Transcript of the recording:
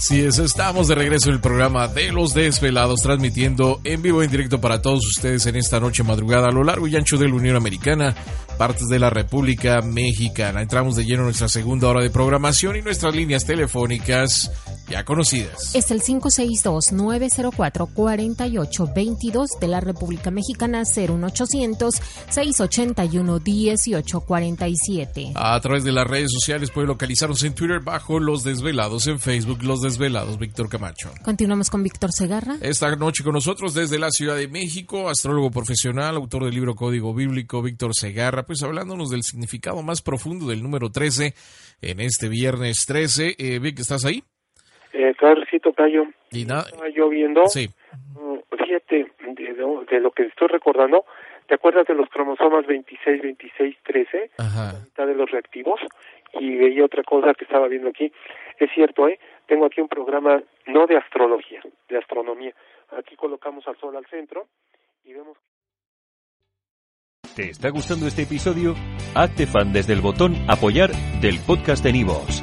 Así es, estamos de regreso en el programa de Los Desvelados, transmitiendo en vivo e en directo para todos ustedes en esta noche madrugada a lo largo y ancho de la Unión Americana, partes de la República Mexicana. Entramos de lleno en nuestra segunda hora de programación y nuestras líneas telefónicas ya conocidas. Es el 562-904-4822 de la República Mexicana, 01800-681-1847. A través de las redes sociales puede localizarnos en Twitter bajo Los Desvelados, en Facebook Los Desvelados, Víctor Camacho. Continuamos con Víctor Segarra. Esta noche con nosotros desde la Ciudad de México, astrólogo profesional, autor del libro Código Bíblico, Víctor Segarra, pues hablándonos del significado más profundo del número 13 en este viernes 13. Eh, Vic, ¿estás ahí? Eh, claro, sí, Tocayo. Y nada. Estaba yo viendo, Sí. mm, fíjate, de lo, de lo que estoy recordando, ¿te acuerdas de los cromosomas 26, 26, 13? Ajá. mitad de los reactivos y veía otra cosa que estaba viendo aquí. Es cierto, ¿eh? Tengo aquí un programa no de astrología, de astronomía. Aquí colocamos al sol al centro y vemos ¿Te está gustando este episodio? Hazte fan desde el botón Apoyar del podcast de Nivos.